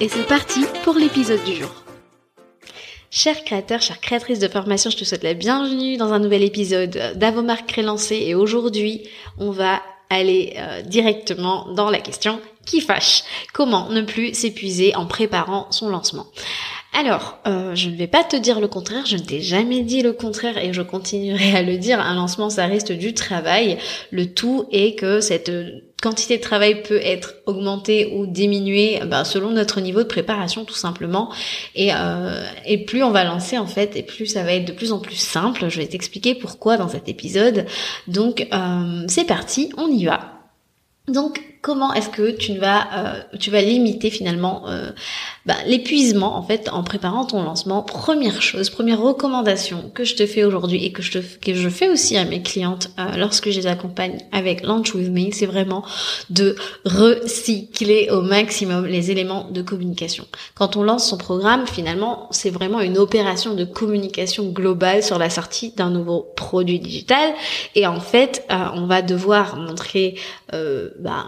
et c'est parti pour l'épisode du jour. Chers créateurs, chères créatrices de formation, je te souhaite la bienvenue dans un nouvel épisode d'Avomark Crélancé et aujourd'hui on va aller euh, directement dans la question qui fâche. Comment ne plus s'épuiser en préparant son lancement? Alors, euh, je ne vais pas te dire le contraire, je ne t'ai jamais dit le contraire et je continuerai à le dire. Un lancement, ça reste du travail. Le tout est que cette quantité de travail peut être augmentée ou diminuée bah, selon notre niveau de préparation tout simplement. Et, euh, et plus on va lancer en fait, et plus ça va être de plus en plus simple. Je vais t'expliquer pourquoi dans cet épisode. Donc euh, c'est parti, on y va. Donc comment est-ce que tu vas euh, tu vas limiter finalement euh, bah, l'épuisement en fait en préparant ton lancement? Première chose première recommandation que je te fais aujourd'hui et que je que je fais aussi à mes clientes euh, lorsque je les accompagne avec Launch with Me c'est vraiment de recycler au maximum les éléments de communication. Quand on lance son programme finalement c'est vraiment une opération de communication globale sur la sortie d'un nouveau produit digital. Et en fait on va devoir montrer bah,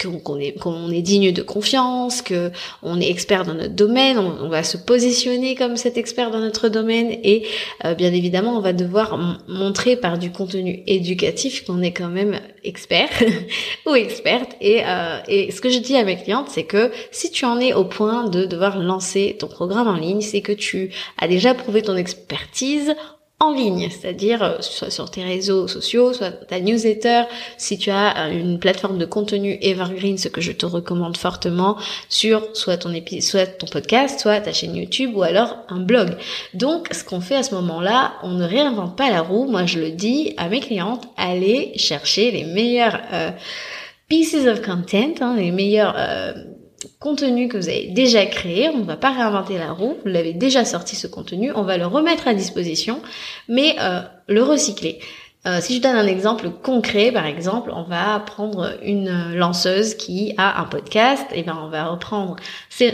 qu'on est, qu'on est digne de confiance, que on est expert dans notre domaine, on, va se positionner comme cet expert dans notre domaine et euh, bien évidemment on va devoir montrer par du contenu éducatif qu'on est quand même expert ou experte. Et, euh, et ce que je dis à mes clientes c'est que si tu en es au point de devoir lancer ton programme en ligne, c'est que tu as déjà prouvé ton expertise en ligne, c'est-à-dire euh, soit sur tes réseaux sociaux, soit ta newsletter, si tu as euh, une plateforme de contenu evergreen, ce que je te recommande fortement, sur soit ton épisode, soit ton podcast, soit ta chaîne YouTube ou alors un blog. Donc, ce qu'on fait à ce moment-là, on ne réinvente pas la roue. Moi, je le dis à mes clientes, allez chercher les meilleurs euh, pieces of content, hein, les meilleurs contenu que vous avez déjà créé, on ne va pas réinventer la roue, vous l'avez déjà sorti ce contenu, on va le remettre à disposition, mais euh, le recycler. Euh, si je donne un exemple concret, par exemple, on va prendre une lanceuse qui a un podcast, et ben on va reprendre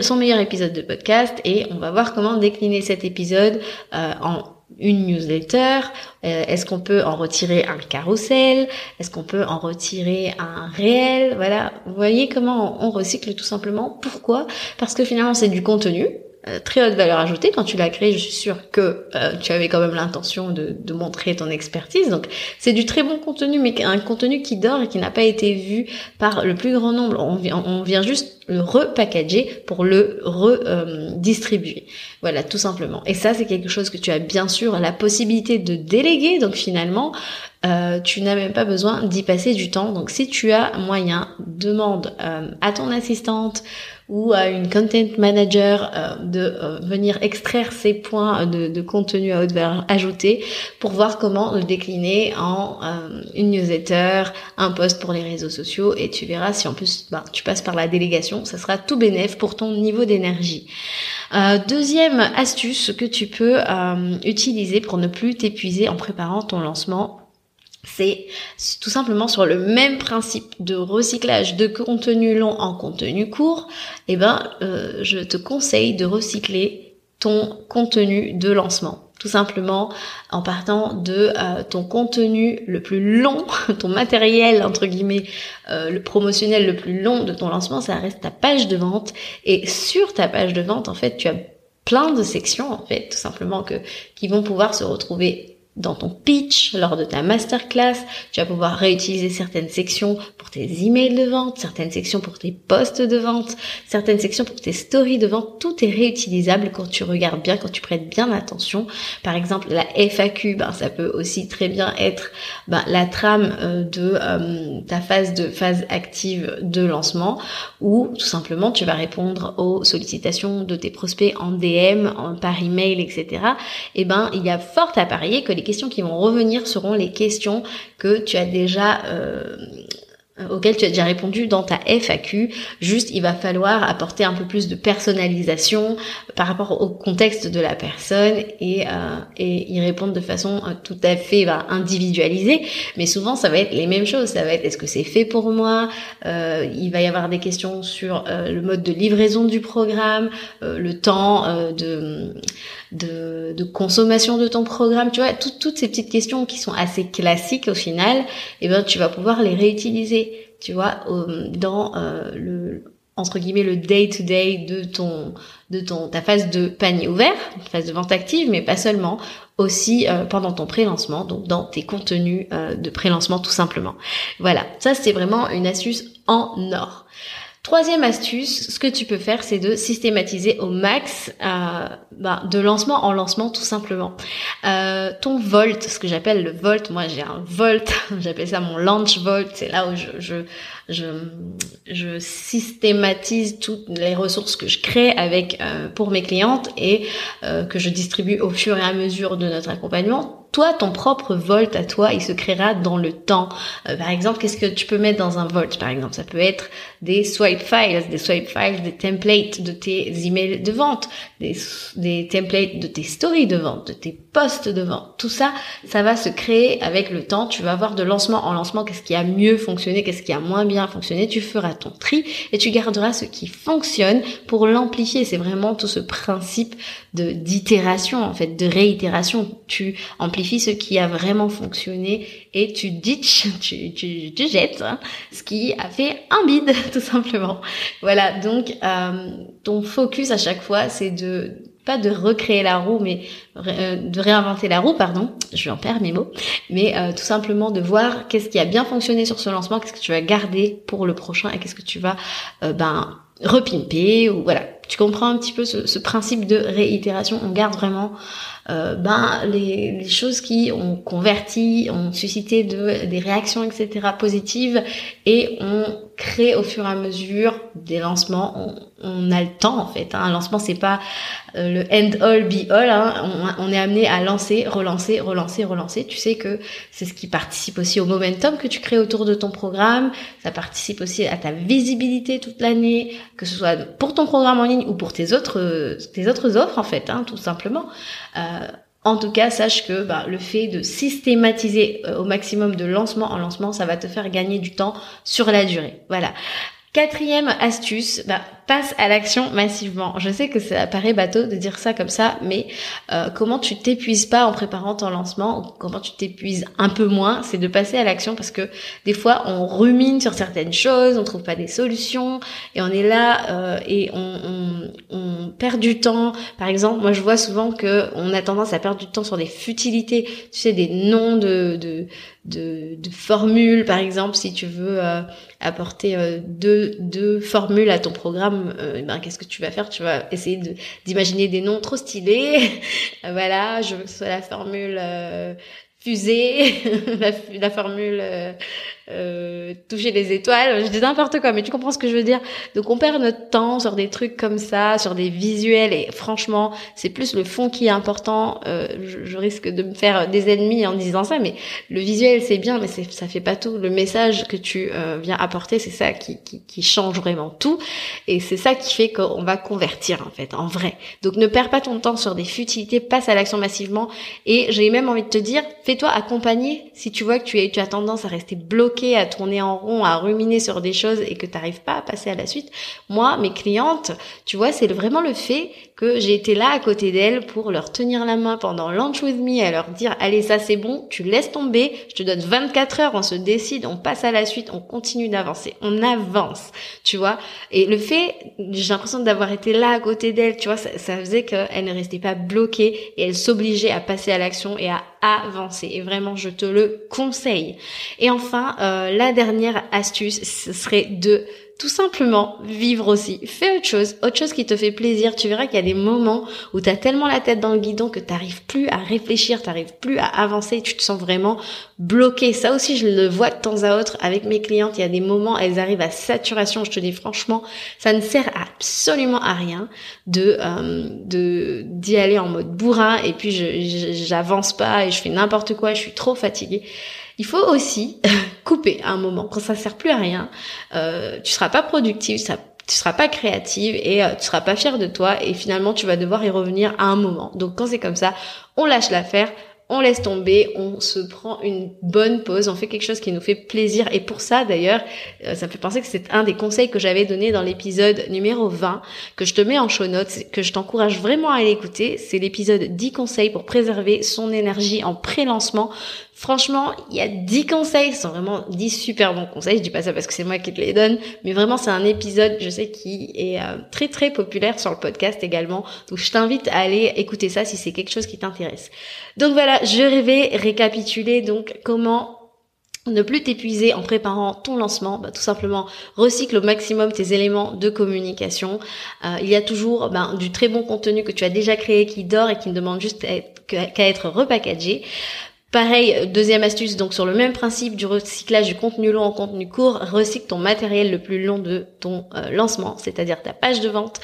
son meilleur épisode de podcast et on va voir comment décliner cet épisode euh, en une newsletter euh, Est-ce qu'on peut en retirer un carrousel Est-ce qu'on peut en retirer un réel Voilà, vous voyez comment on recycle tout simplement. Pourquoi? Parce que finalement c'est du contenu euh, très haute valeur ajoutée. Quand tu l'as créé, je suis sûre que euh, tu avais quand même l'intention de, de, montrer ton expertise. Donc c'est du très bon contenu, mais un contenu qui dort et qui n'a pas été vu par le plus grand nombre. On on vient juste le repackager pour le redistribuer. voilà, tout simplement. Et ça, c'est quelque chose que tu as bien sûr la possibilité de déléguer. Donc finalement, euh, tu n'as même pas besoin d'y passer du temps. Donc si tu as moyen, demande euh, à ton assistante ou à une content manager euh, de venir extraire ces points de, contenu à haute valeur ajoutée pour voir comment le décliner en une newsletter, un post pour les réseaux sociaux et tu verras si en plus bah, tu passes par la délégation, ça sera tout bénéf pour ton niveau d'énergie. deuxième astuce que tu peux utiliser pour ne plus t'épuiser en préparant ton lancement c'est tout simplement sur le même principe de recyclage de contenu long en contenu court, eh ben, euh, je te conseille de recycler ton contenu de lancement. Tout simplement en partant de euh, ton contenu le plus long, ton matériel entre guillemets, euh, le promotionnel le plus long de ton lancement, ça reste ta page de vente. Et sur ta page de vente, en fait, tu as plein de sections en fait, tout simplement que qui vont pouvoir se retrouver dans ton pitch, lors de ta masterclass. Tu vas pouvoir réutiliser certaines sections pour tes emails de vente, certaines sections pour tes posts de vente, certaines sections pour tes stories de vente. Tout est réutilisable quand tu regardes bien, quand tu prêtes bien attention. Par exemple, la FAQ, ben, ça peut aussi très bien être ben, la trame euh, de euh, ta phase de phase active de lancement ou tout simplement tu vas répondre aux sollicitations de tes prospects en DM, par email, etc. Et eh ben, il y a fort à parier que les questions qui vont revenir seront les questions que tu as déjà euh, auxquelles tu as déjà répondu dans ta FAQ. Juste, il va falloir apporter un peu plus de personnalisation par rapport au contexte de la personne et, euh, y répondre de façon euh, tout à fait bah, individualisée. Mais souvent, ça va être les mêmes choses. Ça va être est-ce que c'est fait pour moi? Euh, Il va y avoir des questions sur le mode de livraison du programme, le temps de de, de, consommation de ton programme, tu vois, toutes ces petites questions qui sont assez classiques au final, eh ben tu vas pouvoir les réutiliser, tu vois, dans euh, le entre guillemets le day to day de ton de ton ta phase de panier ouvert, phase de vente active, mais pas seulement, aussi euh, pendant ton pré-lancement, donc dans tes contenus euh, de pré-lancement tout simplement. Voilà, ça c'est vraiment une astuce en or. Troisième astuce, ce que tu peux faire, c'est de systématiser au max euh, bah, de lancement en lancement tout simplement. Euh, ton volt, ce que j'appelle le volt, moi j'ai un volt, j'appelle ça mon launch volt, c'est là où je, je, je, je, systématise toutes les ressources que je crée avec euh, pour mes clientes et euh, que je distribue au fur et à mesure de notre accompagnement toi, ton propre volt à toi, il se créera dans le temps. Euh, par exemple, qu'est-ce que tu peux mettre dans un volt Par exemple, ça peut être des swipe files, des swipe files, des templates de tes emails de vente, des, templates de tes stories de vente, de tes posts de vente. Tout ça, ça va se créer avec le temps. Tu vas voir de lancement en lancement qu'est-ce qui a mieux fonctionné, qu'est-ce qui a moins bien fonctionné? Tu feras ton tri et tu garderas ce qui fonctionne pour l'amplifier. C'est vraiment tout ce principe de d'itération en fait, de réitération. Tu amplifies ce qui a vraiment fonctionné et tu ditch, tu, jettes hein, ce qui a fait un bide tout simplement. Voilà, donc euh, ton focus à chaque fois, c'est de pas de recréer la roue, mais euh, de réinventer la roue, pardon. Je vais en perdre mes mots, mais euh, tout simplement de voir qu'est-ce qui a bien fonctionné sur ce lancement, qu'est-ce que tu vas garder pour le prochain et qu'est-ce que tu vas ben repimper ou voilà. Tu comprends un petit peu ce, ce principe de réitération. On garde vraiment euh, ben les, les, choses qui ont converti, ont suscité de, des réactions etc positives et on crée au fur et à mesure des lancements. On, on a le temps en fait. Hein. Un lancement c'est pas euh, le end all be all. Hein. On, on, est amené à lancer, relancer, relancer, relancer. Tu sais que c'est ce qui participe aussi au momentum que tu crées autour de ton programme. Ça participe aussi à ta visibilité toute l'année, que ce soit pour ton programme en ligne ou pour tes autres tes autres offres en fait, hein, tout simplement. Euh, en tout cas, sache que bah, le fait de systématiser euh, au maximum de lancement en lancement, ça va te faire gagner du temps sur la durée. Voilà. Quatrième astuce, bah, passe à l'action massivement. Je sais que ça paraît bateau de dire ça comme ça, mais euh, comment tu t'épuises pas en préparant ton lancement, ou comment tu t'épuises un peu moins, c'est de passer à l'action parce que des fois on rumine sur certaines choses, on trouve pas des solutions et on est là euh, et on, perd du temps. Par exemple, moi je vois souvent que on a tendance à perdre du temps sur des futilités, tu sais des noms de, de formules, par exemple, si tu veux euh, apporter deux, deux formules à ton programme, euh, eh ben, qu'est-ce que tu vas faire? Tu vas essayer d'imaginer des noms trop stylés. voilà, je veux que ce soit la formule fusée, la, la, formule euh, toucher les étoiles, je dis n'importe quoi, mais tu comprends ce que je veux dire. Donc on perd notre temps sur des trucs comme ça, sur des visuels, et franchement, c'est plus le fond qui est important. Euh, je, je, risque de me faire des ennemis en disant ça, mais le visuel c'est bien, mais ça fait pas tout. Le message que tu euh, viens apporter, c'est ça qui, qui, qui, change vraiment tout, et c'est ça qui fait qu'on va convertir en fait, en vrai. Donc ne perds pas ton temps sur des futilités, passe à l'action massivement, et j'ai même envie de te dire, fais-toi accompagner si tu vois que tu, es, tu as tendance à rester bloqué à tourner en rond, à ruminer sur des choses et que tu n'arrives pas à passer à la suite. Moi, mes clientes, tu vois, c'est vraiment le fait que j'ai été là à côté d'elles pour leur tenir la main pendant Launch With Me, à leur dire, allez, ça c'est bon, tu laisses tomber, je te donne 24 heures, on se décide, on passe à la suite, on continue d'avancer, on avance, tu vois. Et le fait, j'ai l'impression d'avoir été là à côté d'elles, tu vois, ça, ça faisait qu'elles ne restaient pas bloquées et elles s'obligeaient à passer à l'action et à avancer. Et vraiment, je te le conseille. Et enfin, euh, la dernière astuce, ce serait de tout simplement vivre aussi. Fais autre chose, autre chose qui te fait plaisir. Tu verras qu'il y a des moments où tu as tellement la tête dans le guidon que tu n'arrives plus à réfléchir, tu n'arrives plus à avancer, tu te sens vraiment bloqué. Ça aussi, je le vois de temps à autre avec mes clientes. Il y a des moments, elles arrivent à saturation. Je te dis franchement, ça ne sert absolument à rien de euh, d'y aller en mode bourrin et puis je j'avance pas et je fais n'importe quoi. Je suis trop fatiguée. Il faut aussi couper à un moment quand ça sert plus à rien. Euh, tu seras pas productive, ça, tu seras pas créative et euh, tu seras pas fière de toi et finalement tu vas devoir y revenir à un moment. Donc quand c'est comme ça, on lâche l'affaire, on laisse tomber, on se prend une bonne pause, on fait quelque chose qui nous fait plaisir. Et pour ça, d'ailleurs, euh, ça me fait penser que c'est un des conseils que j'avais donné dans l'épisode numéro 20, que je te mets en show notes, que je t'encourage vraiment à l'écouter. C'est l'épisode 10 conseils pour préserver son énergie en pré-lancement. Franchement, il y a 10 conseils, ce sont vraiment 10 super bons conseils. Je dis pas ça parce que c'est moi qui te les donne, mais vraiment c'est un épisode, je sais, qui est euh, très très populaire sur le podcast également. Donc je t'invite à aller écouter ça si c'est quelque chose qui t'intéresse. Donc voilà, je vais récapituler donc comment ne plus t'épuiser en préparant ton lancement, bah, tout simplement recycle au maximum tes éléments de communication. Euh, il y a toujours ben, du très bon contenu que tu as déjà créé qui dort et qui ne demande juste qu'à être repackagé. Pareil, deuxième astuce, donc sur le même principe du recyclage du contenu long en contenu court, recycle ton matériel le plus long de ton euh, lancement, c'est-à-dire ta page de vente.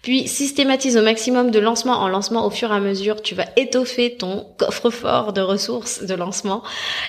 Puis systématise au maximum de lancement en lancement au fur et à mesure. Tu vas étoffer ton coffre-fort de ressources de lancement.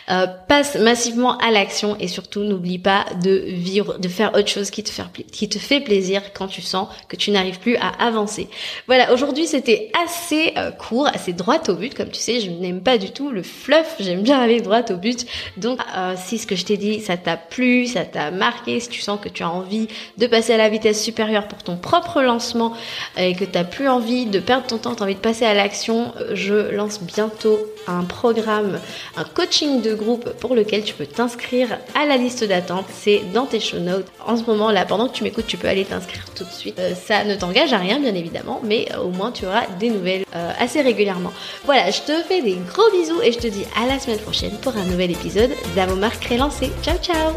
Euh, passe massivement à l'action et surtout n'oublie pas de vivre, de faire autre chose qui te, fait, qui te fait plaisir quand tu sens que tu n'arrives plus à avancer. Voilà, aujourd'hui c'était assez euh, court, assez droit au but. Comme tu sais, je n'aime pas du tout le fluff j'aime bien aller droit au but. Donc euh, si ce que je t'ai dit, ça t'a plu, ça t'a marqué, si tu sens que tu as envie de passer à la vitesse supérieure pour ton propre lancement et que tu plus envie de perdre ton temps, tu as envie de passer à l'action, je lance bientôt un programme, un coaching de groupe pour lequel tu peux t'inscrire à la liste d'attente. C'est dans tes show notes. En ce moment là, pendant que tu m'écoutes, tu peux aller t'inscrire tout de suite. Euh, ça ne t'engage à rien bien évidemment, mais au moins tu auras des nouvelles euh, assez Voilà, je te fais des gros bisous et je te dis à la semaine prochaine pour un nouvel épisode d'Avomar Crélancé. Ciao ciao